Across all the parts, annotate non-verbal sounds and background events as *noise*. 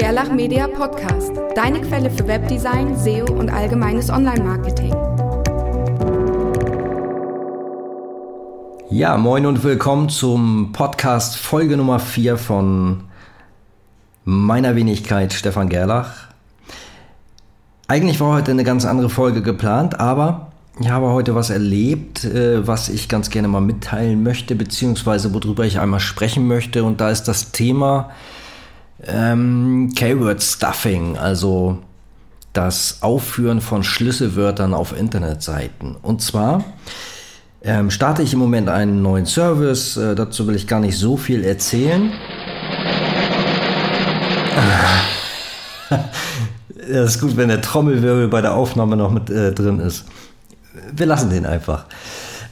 Gerlach Media Podcast, deine Quelle für Webdesign, SEO und allgemeines Online-Marketing. Ja, moin und willkommen zum Podcast Folge Nummer 4 von meiner Wenigkeit Stefan Gerlach. Eigentlich war heute eine ganz andere Folge geplant, aber ich habe heute was erlebt, äh, was ich ganz gerne mal mitteilen möchte, beziehungsweise worüber ich einmal sprechen möchte. Und da ist das Thema ähm, Keyword Stuffing, also das Aufführen von Schlüsselwörtern auf Internetseiten. Und zwar ähm, starte ich im Moment einen neuen Service. Äh, dazu will ich gar nicht so viel erzählen. *laughs* Das ist gut, wenn der Trommelwirbel bei der Aufnahme noch mit äh, drin ist wir lassen den einfach.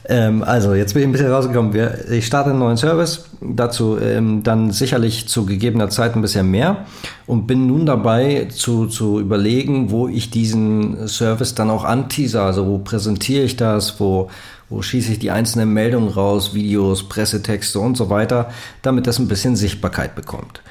Ähm, also, jetzt bin ich ein bisschen rausgekommen. Wir, ich starte einen neuen Service, dazu ähm, dann sicherlich zu gegebener Zeit ein bisschen mehr und bin nun dabei zu, zu überlegen, wo ich diesen Service dann auch anteaser. Also, wo präsentiere ich das, wo, wo schieße ich die einzelnen Meldungen raus, Videos, Pressetexte und so weiter, damit das ein bisschen Sichtbarkeit bekommt.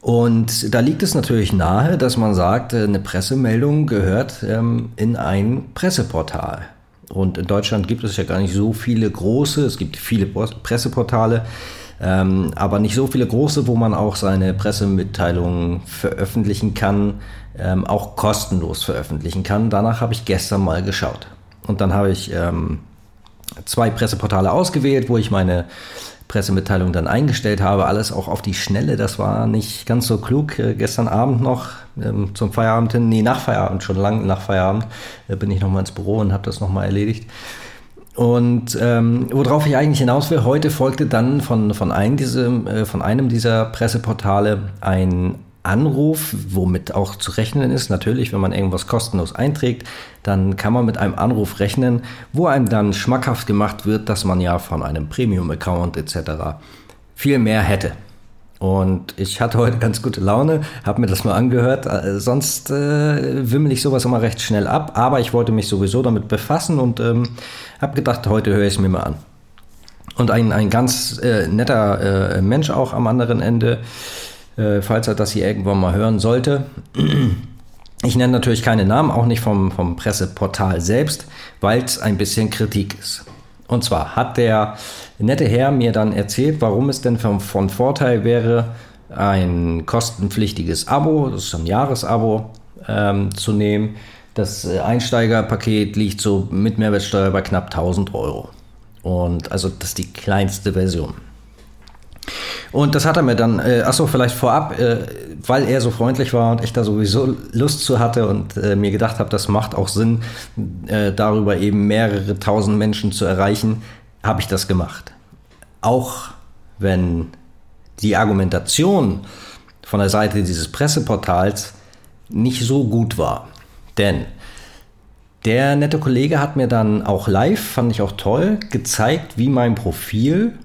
Und da liegt es natürlich nahe, dass man sagt, eine Pressemeldung gehört ähm, in ein Presseportal. Und in Deutschland gibt es ja gar nicht so viele große, es gibt viele Presseportale, ähm, aber nicht so viele große, wo man auch seine Pressemitteilungen veröffentlichen kann, ähm, auch kostenlos veröffentlichen kann. Danach habe ich gestern mal geschaut. Und dann habe ich ähm, zwei Presseportale ausgewählt, wo ich meine Pressemitteilung dann eingestellt habe. Alles auch auf die Schnelle. Das war nicht ganz so klug. Äh, gestern Abend noch ähm, zum Feierabend hin, nee, nach Feierabend, schon lang nach Feierabend, äh, bin ich nochmal ins Büro und habe das nochmal erledigt. Und ähm, worauf ich eigentlich hinaus will, heute folgte dann von, von, ein, diesem, äh, von einem dieser Presseportale ein Anruf, womit auch zu rechnen ist. Natürlich, wenn man irgendwas kostenlos einträgt, dann kann man mit einem Anruf rechnen, wo einem dann schmackhaft gemacht wird, dass man ja von einem Premium-Account etc. viel mehr hätte. Und ich hatte heute *laughs* ganz gute Laune, habe mir das mal angehört. Äh, sonst äh, wimmel ich sowas immer recht schnell ab, aber ich wollte mich sowieso damit befassen und ähm, habe gedacht, heute höre ich es mir mal an. Und ein, ein ganz äh, netter äh, Mensch auch am anderen Ende, äh, falls er das hier irgendwann mal hören sollte. Ich nenne natürlich keine Namen, auch nicht vom, vom Presseportal selbst, weil es ein bisschen Kritik ist. Und zwar hat der nette Herr mir dann erzählt, warum es denn von, von Vorteil wäre, ein kostenpflichtiges Abo, das ist ein Jahresabo, ähm, zu nehmen. Das Einsteigerpaket liegt so mit Mehrwertsteuer bei knapp 1000 Euro. Und also das ist die kleinste Version. Und das hat er mir dann, äh, achso, vielleicht vorab, äh, weil er so freundlich war und ich da sowieso Lust zu hatte und äh, mir gedacht habe, das macht auch Sinn, äh, darüber eben mehrere tausend Menschen zu erreichen, habe ich das gemacht. Auch wenn die Argumentation von der Seite dieses Presseportals nicht so gut war. Denn der nette Kollege hat mir dann auch live, fand ich auch toll, gezeigt, wie mein Profil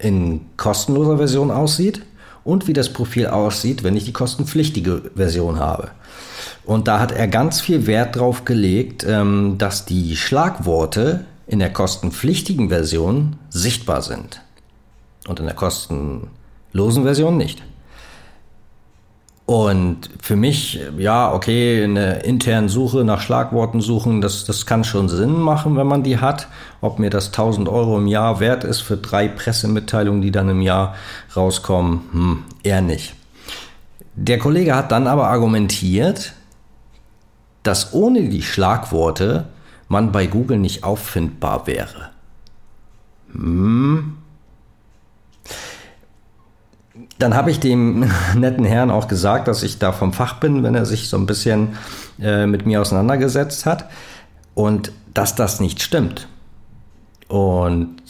in kostenloser Version aussieht und wie das Profil aussieht, wenn ich die kostenpflichtige Version habe. Und da hat er ganz viel Wert drauf gelegt, ähm, dass die Schlagworte in der kostenpflichtigen Version sichtbar sind und in der kostenlosen Version nicht. Und für mich, ja, okay, eine interne Suche nach Schlagworten suchen, das, das kann schon Sinn machen, wenn man die hat. Ob mir das 1000 Euro im Jahr wert ist für drei Pressemitteilungen, die dann im Jahr rauskommen, hm, eher nicht. Der Kollege hat dann aber argumentiert, dass ohne die Schlagworte man bei Google nicht auffindbar wäre. Hm, dann habe ich dem *laughs* netten Herrn auch gesagt, dass ich da vom Fach bin, wenn er sich so ein bisschen äh, mit mir auseinandergesetzt hat und dass das nicht stimmt. Und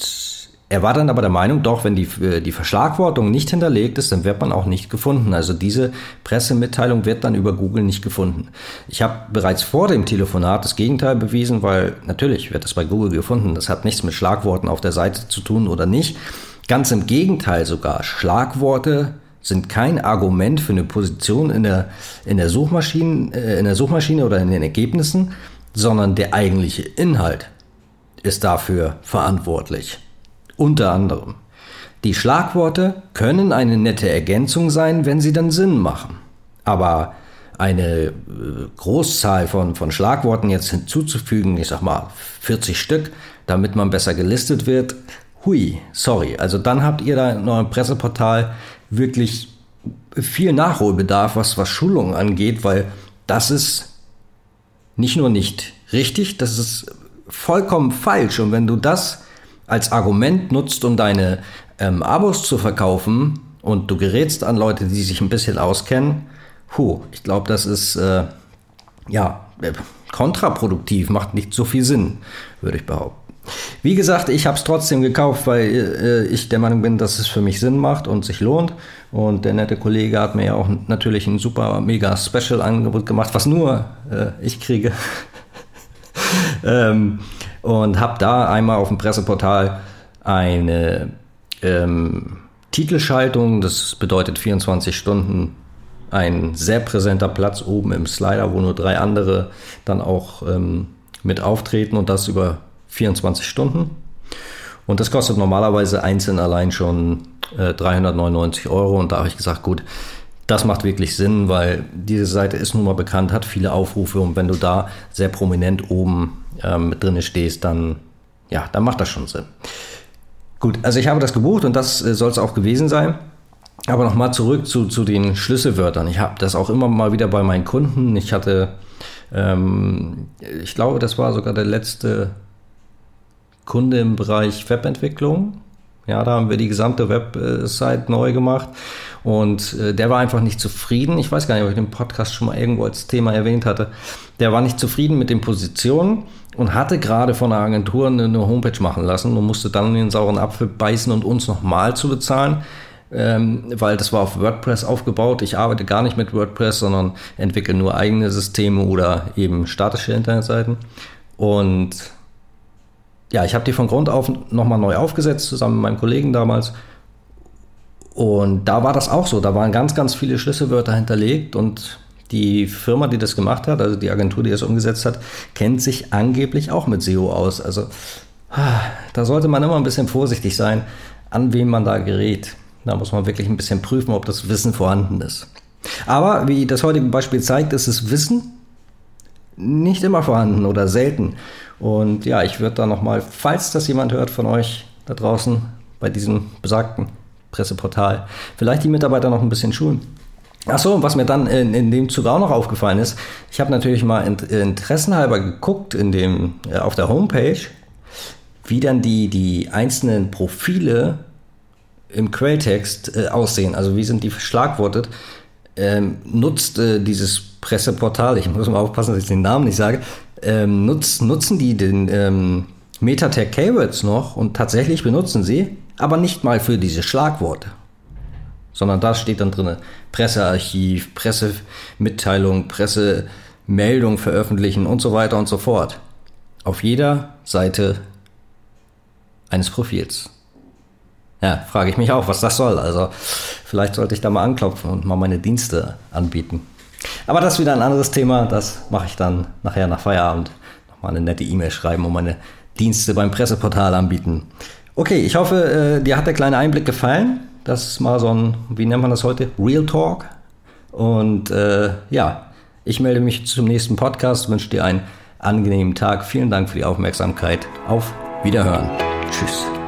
er war dann aber der Meinung, doch, wenn die, äh, die Verschlagwortung nicht hinterlegt ist, dann wird man auch nicht gefunden. Also diese Pressemitteilung wird dann über Google nicht gefunden. Ich habe bereits vor dem Telefonat das Gegenteil bewiesen, weil natürlich wird es bei Google gefunden. Das hat nichts mit Schlagworten auf der Seite zu tun oder nicht. Ganz im Gegenteil sogar. Schlagworte sind kein Argument für eine Position in der, in der, Suchmaschine, äh, in der Suchmaschine oder in den Ergebnissen, sondern der eigentliche Inhalt ist dafür verantwortlich. Unter anderem. Die Schlagworte können eine nette Ergänzung sein, wenn sie dann Sinn machen. Aber eine äh, Großzahl von, von Schlagworten jetzt hinzuzufügen, ich sag mal 40 Stück, damit man besser gelistet wird, hui, sorry. Also dann habt ihr da in eurem Presseportal wirklich viel Nachholbedarf, was, was Schulungen angeht, weil das ist nicht nur nicht richtig, das ist vollkommen falsch. Und wenn du das als Argument nutzt, um deine ähm, Abos zu verkaufen und du gerätst an Leute, die sich ein bisschen auskennen, puh, ich glaube, das ist äh, ja kontraproduktiv, macht nicht so viel Sinn, würde ich behaupten. Wie gesagt, ich habe es trotzdem gekauft, weil äh, ich der Meinung bin, dass es für mich Sinn macht und sich lohnt. Und der nette Kollege hat mir ja auch natürlich ein super mega Special-Angebot gemacht, was nur äh, ich kriege. *laughs* ähm, und habe da einmal auf dem Presseportal eine ähm, Titelschaltung, das bedeutet 24 Stunden ein sehr präsenter Platz oben im Slider, wo nur drei andere dann auch ähm, mit auftreten und das über 24 Stunden. Und das kostet normalerweise einzeln allein schon äh, 399 Euro. Und da habe ich gesagt, gut, das macht wirklich Sinn, weil diese Seite ist nun mal bekannt, hat viele Aufrufe und wenn du da sehr prominent oben ähm, mit drin stehst, dann, ja, dann macht das schon Sinn. Gut, also ich habe das gebucht und das äh, soll es auch gewesen sein. Aber nochmal zurück zu, zu den Schlüsselwörtern. Ich habe das auch immer mal wieder bei meinen Kunden. Ich hatte, ähm, ich glaube, das war sogar der letzte Kunde im Bereich Webentwicklung. Ja, da haben wir die gesamte Website neu gemacht und äh, der war einfach nicht zufrieden. Ich weiß gar nicht, ob ich den Podcast schon mal irgendwo als Thema erwähnt hatte. Der war nicht zufrieden mit den Positionen und hatte gerade von der Agentur eine Homepage machen lassen und musste dann in den sauren Apfel beißen und uns nochmal zu bezahlen. Ähm, weil das war auf WordPress aufgebaut. Ich arbeite gar nicht mit WordPress, sondern entwickle nur eigene Systeme oder eben statische Internetseiten. Und ja, ich habe die von Grund auf nochmal neu aufgesetzt, zusammen mit meinem Kollegen damals. Und da war das auch so. Da waren ganz, ganz viele Schlüsselwörter hinterlegt und die Firma, die das gemacht hat, also die Agentur, die das umgesetzt hat, kennt sich angeblich auch mit SEO aus. Also da sollte man immer ein bisschen vorsichtig sein, an wen man da gerät. Da muss man wirklich ein bisschen prüfen, ob das Wissen vorhanden ist. Aber wie das heutige Beispiel zeigt, ist das Wissen nicht immer vorhanden oder selten. Und ja, ich würde da nochmal, falls das jemand hört von euch da draußen bei diesem besagten Presseportal, vielleicht die Mitarbeiter noch ein bisschen schulen. Achso, was mir dann in, in dem Zug auch noch aufgefallen ist, ich habe natürlich mal interessenhalber geguckt in dem, äh, auf der Homepage, wie dann die, die einzelnen Profile im Quelltext äh, aussehen. Also wie sind die verschlagwortet? Ähm, nutzt äh, dieses Presseportal, ich muss mal aufpassen, dass ich den Namen nicht sage, ähm, nutz, nutzen die den ähm, Metatag Keywords noch und tatsächlich benutzen sie, aber nicht mal für diese Schlagworte. Sondern da steht dann drin Pressearchiv, Pressemitteilung, Pressemeldung veröffentlichen und so weiter und so fort. Auf jeder Seite eines Profils. Ja, frage ich mich auch, was das soll. Also vielleicht sollte ich da mal anklopfen und mal meine Dienste anbieten. Aber das ist wieder ein anderes Thema. Das mache ich dann nachher nach Feierabend. Nochmal eine nette E-Mail schreiben und meine Dienste beim Presseportal anbieten. Okay, ich hoffe, äh, dir hat der kleine Einblick gefallen. Das ist mal so ein, wie nennt man das heute? Real Talk. Und äh, ja, ich melde mich zum nächsten Podcast, wünsche dir einen angenehmen Tag. Vielen Dank für die Aufmerksamkeit. Auf Wiederhören. Tschüss.